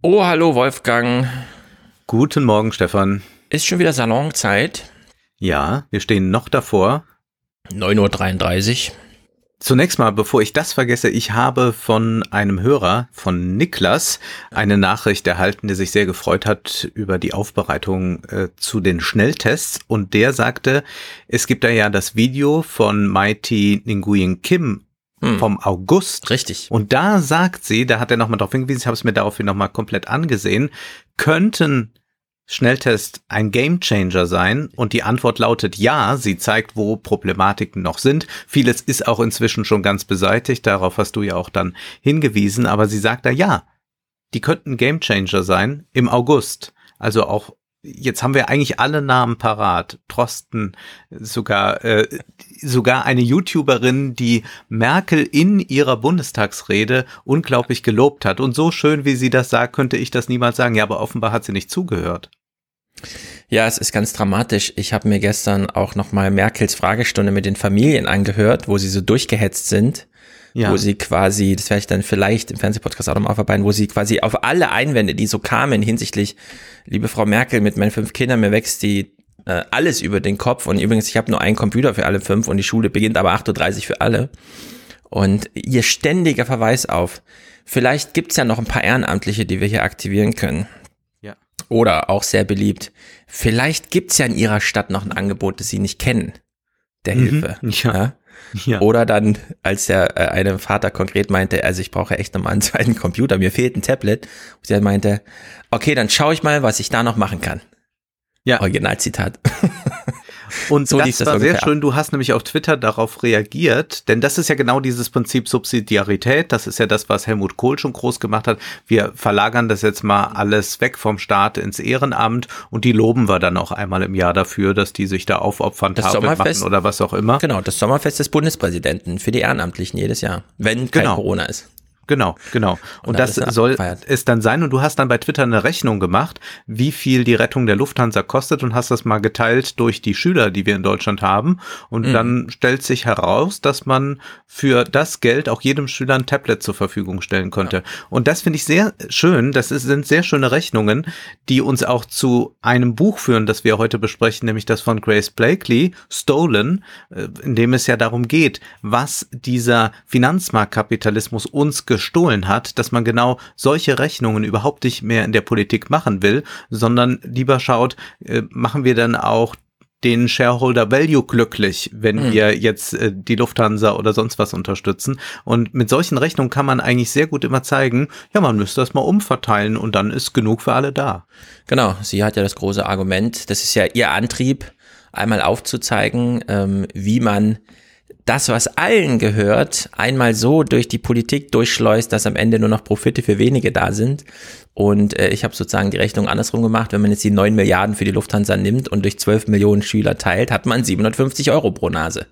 Oh, hallo Wolfgang. Guten Morgen, Stefan. Ist schon wieder Salonzeit? Ja, wir stehen noch davor. 9.33 Uhr. Zunächst mal, bevor ich das vergesse, ich habe von einem Hörer, von Niklas, eine Nachricht erhalten, der sich sehr gefreut hat über die Aufbereitung äh, zu den Schnelltests. Und der sagte, es gibt da ja das Video von Mighty Nguyen Kim hm. vom August. Richtig. Und da sagt sie, da hat er nochmal darauf hingewiesen, ich habe es mir daraufhin nochmal komplett angesehen, könnten Schnelltest ein Gamechanger sein? Und die Antwort lautet ja. Sie zeigt, wo Problematiken noch sind. Vieles ist auch inzwischen schon ganz beseitigt. Darauf hast du ja auch dann hingewiesen. Aber sie sagt da ja. Die könnten Gamechanger sein im August. Also auch jetzt haben wir eigentlich alle Namen parat. Trosten, sogar, äh, sogar eine YouTuberin, die Merkel in ihrer Bundestagsrede unglaublich gelobt hat. Und so schön, wie sie das sagt, könnte ich das niemals sagen. Ja, aber offenbar hat sie nicht zugehört. Ja, es ist ganz dramatisch. Ich habe mir gestern auch nochmal Merkels Fragestunde mit den Familien angehört, wo sie so durchgehetzt sind. Ja. Wo sie quasi, das werde ich dann vielleicht im Fernsehpodcast auch nochmal aufarbeiten, wo sie quasi auf alle Einwände, die so kamen hinsichtlich, liebe Frau Merkel, mit meinen fünf Kindern, mir wächst die äh, alles über den Kopf. Und übrigens, ich habe nur einen Computer für alle fünf und die Schule beginnt aber 8.30 Uhr für alle. Und ihr ständiger Verweis auf, vielleicht gibt's ja noch ein paar Ehrenamtliche, die wir hier aktivieren können. Oder auch sehr beliebt. Vielleicht gibt's ja in ihrer Stadt noch ein Angebot, das sie nicht kennen. Der mhm, Hilfe. Ja. ja. Ja. Oder dann, als der äh, eine Vater konkret meinte, also ich brauche echt nochmal einen zweiten Computer, mir fehlt ein Tablet. Und sie meinte, okay, dann schaue ich mal, was ich da noch machen kann. Ja. Originalzitat. Und so das, das war sehr schön. Du hast nämlich auf Twitter darauf reagiert, denn das ist ja genau dieses Prinzip Subsidiarität. Das ist ja das, was Helmut Kohl schon groß gemacht hat. Wir verlagern das jetzt mal alles weg vom Staat ins Ehrenamt und die loben wir dann auch einmal im Jahr dafür, dass die sich da aufopfern, das Sommerfest, machen oder was auch immer. Genau, das Sommerfest des Bundespräsidenten für die Ehrenamtlichen jedes Jahr, wenn kein genau. Corona ist. Genau, genau. Und, und das soll es dann sein. Und du hast dann bei Twitter eine Rechnung gemacht, wie viel die Rettung der Lufthansa kostet und hast das mal geteilt durch die Schüler, die wir in Deutschland haben. Und mhm. dann stellt sich heraus, dass man für das Geld auch jedem Schüler ein Tablet zur Verfügung stellen konnte. Ja. Und das finde ich sehr schön. Das ist, sind sehr schöne Rechnungen, die uns auch zu einem Buch führen, das wir heute besprechen, nämlich das von Grace Blakely, Stolen, äh, in dem es ja darum geht, was dieser Finanzmarktkapitalismus uns gestohlen hat, dass man genau solche Rechnungen überhaupt nicht mehr in der Politik machen will, sondern lieber schaut, äh, machen wir dann auch den Shareholder Value glücklich, wenn mhm. wir jetzt äh, die Lufthansa oder sonst was unterstützen. Und mit solchen Rechnungen kann man eigentlich sehr gut immer zeigen, ja, man müsste das mal umverteilen und dann ist genug für alle da. Genau, sie hat ja das große Argument, das ist ja ihr Antrieb, einmal aufzuzeigen, ähm, wie man das, was allen gehört, einmal so durch die Politik durchschleust, dass am Ende nur noch Profite für wenige da sind. Und äh, ich habe sozusagen die Rechnung andersrum gemacht. Wenn man jetzt die 9 Milliarden für die Lufthansa nimmt und durch 12 Millionen Schüler teilt, hat man 750 Euro pro Nase.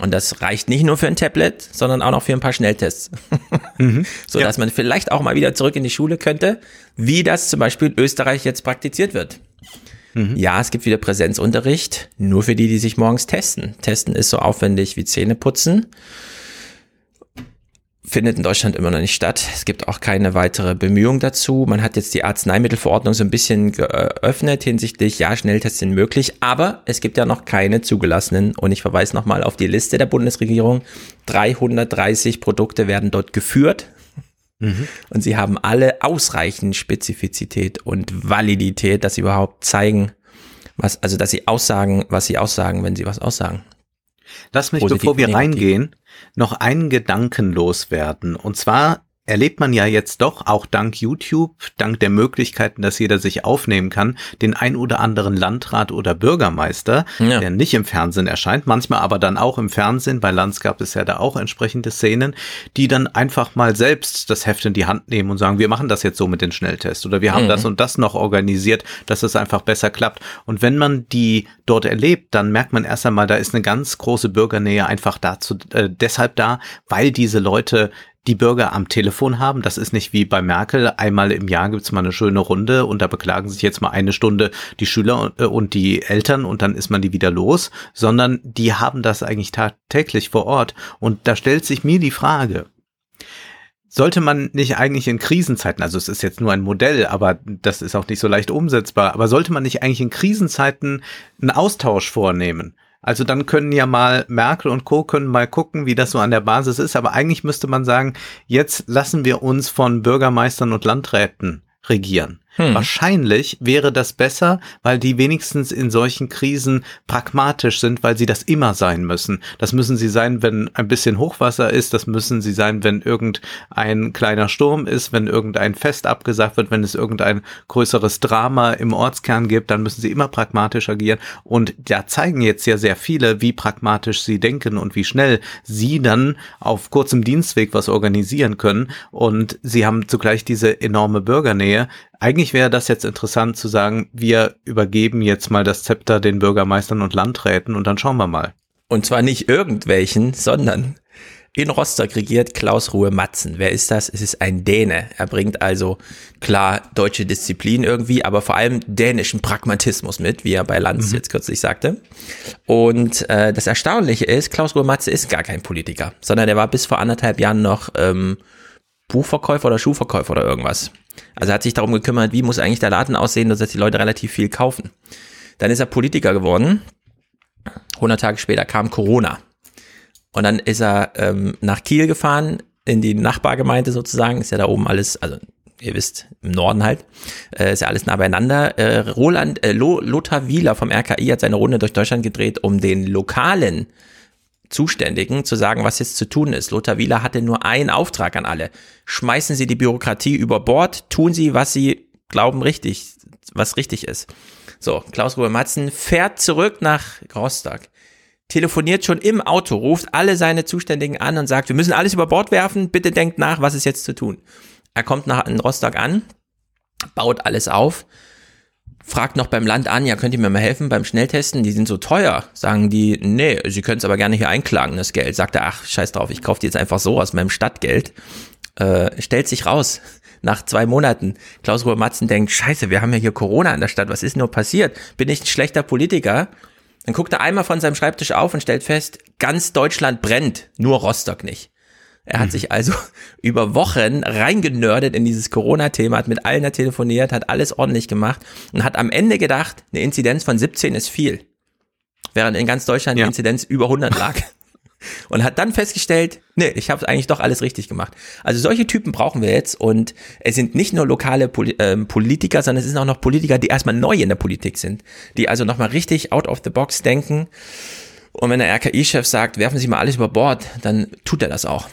Und das reicht nicht nur für ein Tablet, sondern auch noch für ein paar Schnelltests. mhm, so dass ja. man vielleicht auch mal wieder zurück in die Schule könnte, wie das zum Beispiel in Österreich jetzt praktiziert wird. Mhm. Ja, es gibt wieder Präsenzunterricht, nur für die, die sich morgens testen. Testen ist so aufwendig wie Zähne putzen. Findet in Deutschland immer noch nicht statt. Es gibt auch keine weitere Bemühung dazu. Man hat jetzt die Arzneimittelverordnung so ein bisschen geöffnet hinsichtlich, ja, Schnelltests sind möglich, aber es gibt ja noch keine zugelassenen. Und ich verweise nochmal auf die Liste der Bundesregierung. 330 Produkte werden dort geführt Mhm. Und sie haben alle ausreichend Spezifizität und Validität, dass sie überhaupt zeigen, was, also dass sie aussagen, was sie aussagen, wenn sie was aussagen. Lass mich, Positiv bevor wir reingehen, noch einen Gedanken loswerden. Und zwar erlebt man ja jetzt doch auch dank YouTube, dank der Möglichkeiten, dass jeder sich aufnehmen kann, den ein oder anderen Landrat oder Bürgermeister, ja. der nicht im Fernsehen erscheint, manchmal aber dann auch im Fernsehen. Bei Lanz gab es ja da auch entsprechende Szenen, die dann einfach mal selbst das Heft in die Hand nehmen und sagen, wir machen das jetzt so mit den Schnelltests oder wir haben mhm. das und das noch organisiert, dass es einfach besser klappt. Und wenn man die dort erlebt, dann merkt man erst einmal, da ist eine ganz große Bürgernähe einfach dazu, äh, deshalb da, weil diese Leute die Bürger am Telefon haben. Das ist nicht wie bei Merkel. Einmal im Jahr gibt's mal eine schöne Runde und da beklagen sich jetzt mal eine Stunde die Schüler äh, und die Eltern und dann ist man die wieder los, sondern die haben das eigentlich tagtäglich vor Ort. Und da stellt sich mir die Frage, sollte man nicht eigentlich in Krisenzeiten, also es ist jetzt nur ein Modell, aber das ist auch nicht so leicht umsetzbar, aber sollte man nicht eigentlich in Krisenzeiten einen Austausch vornehmen? Also dann können ja mal Merkel und Co. können mal gucken, wie das so an der Basis ist. Aber eigentlich müsste man sagen, jetzt lassen wir uns von Bürgermeistern und Landräten regieren. Hm. Wahrscheinlich wäre das besser, weil die wenigstens in solchen Krisen pragmatisch sind, weil sie das immer sein müssen. Das müssen sie sein, wenn ein bisschen Hochwasser ist, das müssen sie sein, wenn irgendein kleiner Sturm ist, wenn irgendein Fest abgesagt wird, wenn es irgendein größeres Drama im Ortskern gibt, dann müssen sie immer pragmatisch agieren. Und da zeigen jetzt ja sehr viele, wie pragmatisch sie denken und wie schnell sie dann auf kurzem Dienstweg was organisieren können. Und sie haben zugleich diese enorme Bürgernähe, eigentlich wäre das jetzt interessant zu sagen, wir übergeben jetzt mal das Zepter den Bürgermeistern und Landräten und dann schauen wir mal. Und zwar nicht irgendwelchen, sondern in Rostock regiert Klaus Ruhe Matzen. Wer ist das? Es ist ein Däne. Er bringt also klar deutsche Disziplin irgendwie, aber vor allem dänischen Pragmatismus mit, wie er bei Lanz mhm. jetzt kürzlich sagte. Und äh, das Erstaunliche ist, Klaus Ruhe Matze ist gar kein Politiker, sondern er war bis vor anderthalb Jahren noch ähm, Buchverkäufer oder Schuhverkäufer oder irgendwas. Also er hat sich darum gekümmert, wie muss eigentlich der Laden aussehen, dass die Leute relativ viel kaufen. Dann ist er Politiker geworden. 100 Tage später kam Corona. Und dann ist er ähm, nach Kiel gefahren, in die Nachbargemeinde sozusagen. Ist ja da oben alles, also ihr wisst, im Norden halt, äh, ist ja alles nah beieinander. Äh, Roland, äh, Lothar Wieler vom RKI hat seine Runde durch Deutschland gedreht, um den lokalen Zuständigen zu sagen, was jetzt zu tun ist. Lothar Wieler hatte nur einen Auftrag an alle. Schmeißen Sie die Bürokratie über Bord, tun Sie, was Sie glauben richtig, was richtig ist. So, Klaus-Ruhe Matzen fährt zurück nach Rostock, telefoniert schon im Auto, ruft alle seine Zuständigen an und sagt, wir müssen alles über Bord werfen, bitte denkt nach, was ist jetzt zu tun. Er kommt nach in Rostock an, baut alles auf, fragt noch beim Land an, ja, könnt ihr mir mal helfen beim Schnelltesten? Die sind so teuer. Sagen die, nee, sie können es aber gerne hier einklagen, das Geld. Sagt er, ach, scheiß drauf, ich kaufe die jetzt einfach so aus meinem Stadtgeld. Äh, stellt sich raus, nach zwei Monaten. Klaus Ruhr Matzen denkt, scheiße, wir haben ja hier Corona in der Stadt, was ist nur passiert? Bin ich ein schlechter Politiker? Dann guckt er einmal von seinem Schreibtisch auf und stellt fest, ganz Deutschland brennt, nur Rostock nicht. Er hat mhm. sich also über Wochen reingenördet in dieses Corona-Thema, hat mit allen telefoniert, hat alles ordentlich gemacht und hat am Ende gedacht, eine Inzidenz von 17 ist viel. Während in ganz Deutschland ja. die Inzidenz über 100 lag. und hat dann festgestellt, nee, ich habe eigentlich doch alles richtig gemacht. Also solche Typen brauchen wir jetzt und es sind nicht nur lokale Poli äh, Politiker, sondern es sind auch noch Politiker, die erstmal neu in der Politik sind, die also nochmal richtig out of the box denken. Und wenn der RKI-Chef sagt, werfen Sie mal alles über Bord, dann tut er das auch.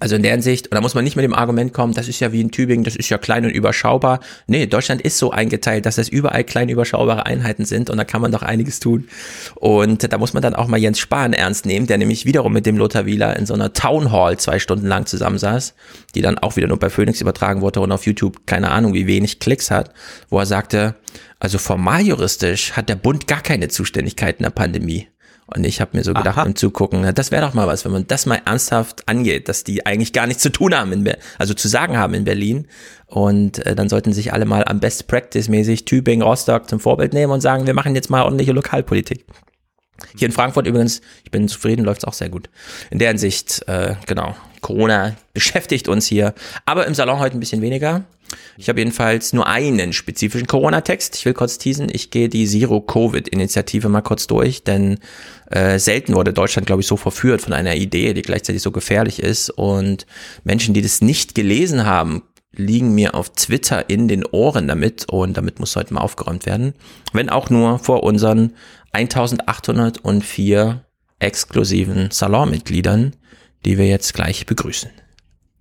Also in der Hinsicht, und da muss man nicht mit dem Argument kommen, das ist ja wie in Tübingen, das ist ja klein und überschaubar. Nee, Deutschland ist so eingeteilt, dass das überall klein überschaubare Einheiten sind und da kann man doch einiges tun. Und da muss man dann auch mal Jens Spahn ernst nehmen, der nämlich wiederum mit dem Lothar Wieler in so einer Town Hall zwei Stunden lang zusammensaß, die dann auch wieder nur bei Phoenix übertragen wurde und auf YouTube keine Ahnung wie wenig Klicks hat, wo er sagte, also formal juristisch hat der Bund gar keine Zuständigkeit in der Pandemie. Und ich habe mir so gedacht Aha. beim Zugucken, das wäre doch mal was, wenn man das mal ernsthaft angeht, dass die eigentlich gar nichts zu tun haben, in Be also zu sagen haben in Berlin. Und äh, dann sollten sich alle mal am Best Practice mäßig Tübingen, Rostock zum Vorbild nehmen und sagen, wir machen jetzt mal ordentliche Lokalpolitik. Hier in Frankfurt übrigens, ich bin zufrieden, läuft's auch sehr gut. In der Hinsicht, äh, genau, Corona beschäftigt uns hier, aber im Salon heute ein bisschen weniger. Ich habe jedenfalls nur einen spezifischen Corona-Text. Ich will kurz teasen. Ich gehe die Zero-Covid-Initiative mal kurz durch, denn äh, selten wurde Deutschland, glaube ich, so verführt von einer Idee, die gleichzeitig so gefährlich ist. Und Menschen, die das nicht gelesen haben, liegen mir auf Twitter in den Ohren damit und damit muss heute mal aufgeräumt werden. Wenn auch nur vor unseren 1804 exklusiven Salonmitgliedern, die wir jetzt gleich begrüßen.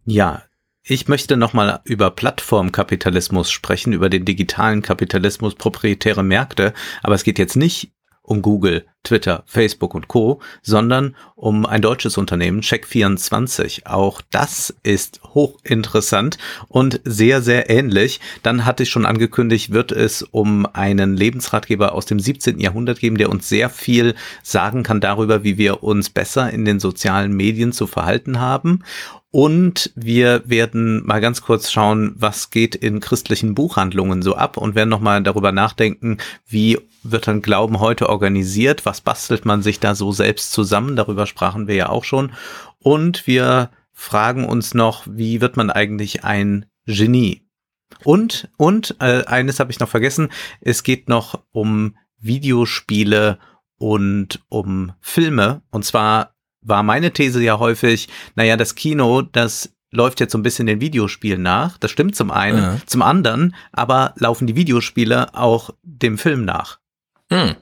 Ja, ich möchte nochmal über Plattformkapitalismus sprechen, über den digitalen Kapitalismus, proprietäre Märkte, aber es geht jetzt nicht um Google, Twitter, Facebook und Co., sondern um ein deutsches Unternehmen, Check24. Auch das ist hochinteressant und sehr, sehr ähnlich. Dann hatte ich schon angekündigt, wird es um einen Lebensratgeber aus dem 17. Jahrhundert geben, der uns sehr viel sagen kann darüber, wie wir uns besser in den sozialen Medien zu verhalten haben. Und wir werden mal ganz kurz schauen, was geht in christlichen Buchhandlungen so ab und werden nochmal darüber nachdenken, wie wird dann Glauben heute organisiert, was bastelt man sich da so selbst zusammen, darüber sprachen wir ja auch schon. Und wir fragen uns noch, wie wird man eigentlich ein Genie? Und, und äh, eines habe ich noch vergessen, es geht noch um Videospiele und um Filme. Und zwar war meine These ja häufig, naja, das Kino, das läuft jetzt so ein bisschen den Videospielen nach. Das stimmt zum einen. Ja. Zum anderen aber laufen die Videospiele auch dem Film nach. Hm.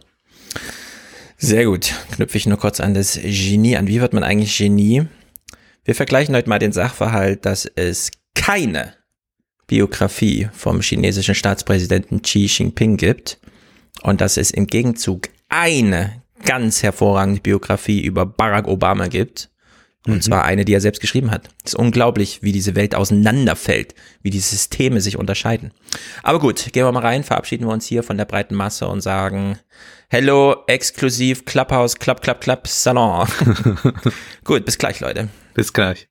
Sehr gut. Knüpfe ich nur kurz an das Genie an. Wie wird man eigentlich Genie? Wir vergleichen heute mal den Sachverhalt, dass es keine Biografie vom chinesischen Staatspräsidenten Xi Jinping gibt und dass es im Gegenzug eine ganz hervorragende Biografie über Barack Obama gibt. Und mhm. zwar eine, die er selbst geschrieben hat. Es ist unglaublich, wie diese Welt auseinanderfällt, wie die Systeme sich unterscheiden. Aber gut, gehen wir mal rein, verabschieden wir uns hier von der breiten Masse und sagen Hello, exklusiv Clubhouse, Club, Club, Club, Salon. gut, bis gleich, Leute. Bis gleich.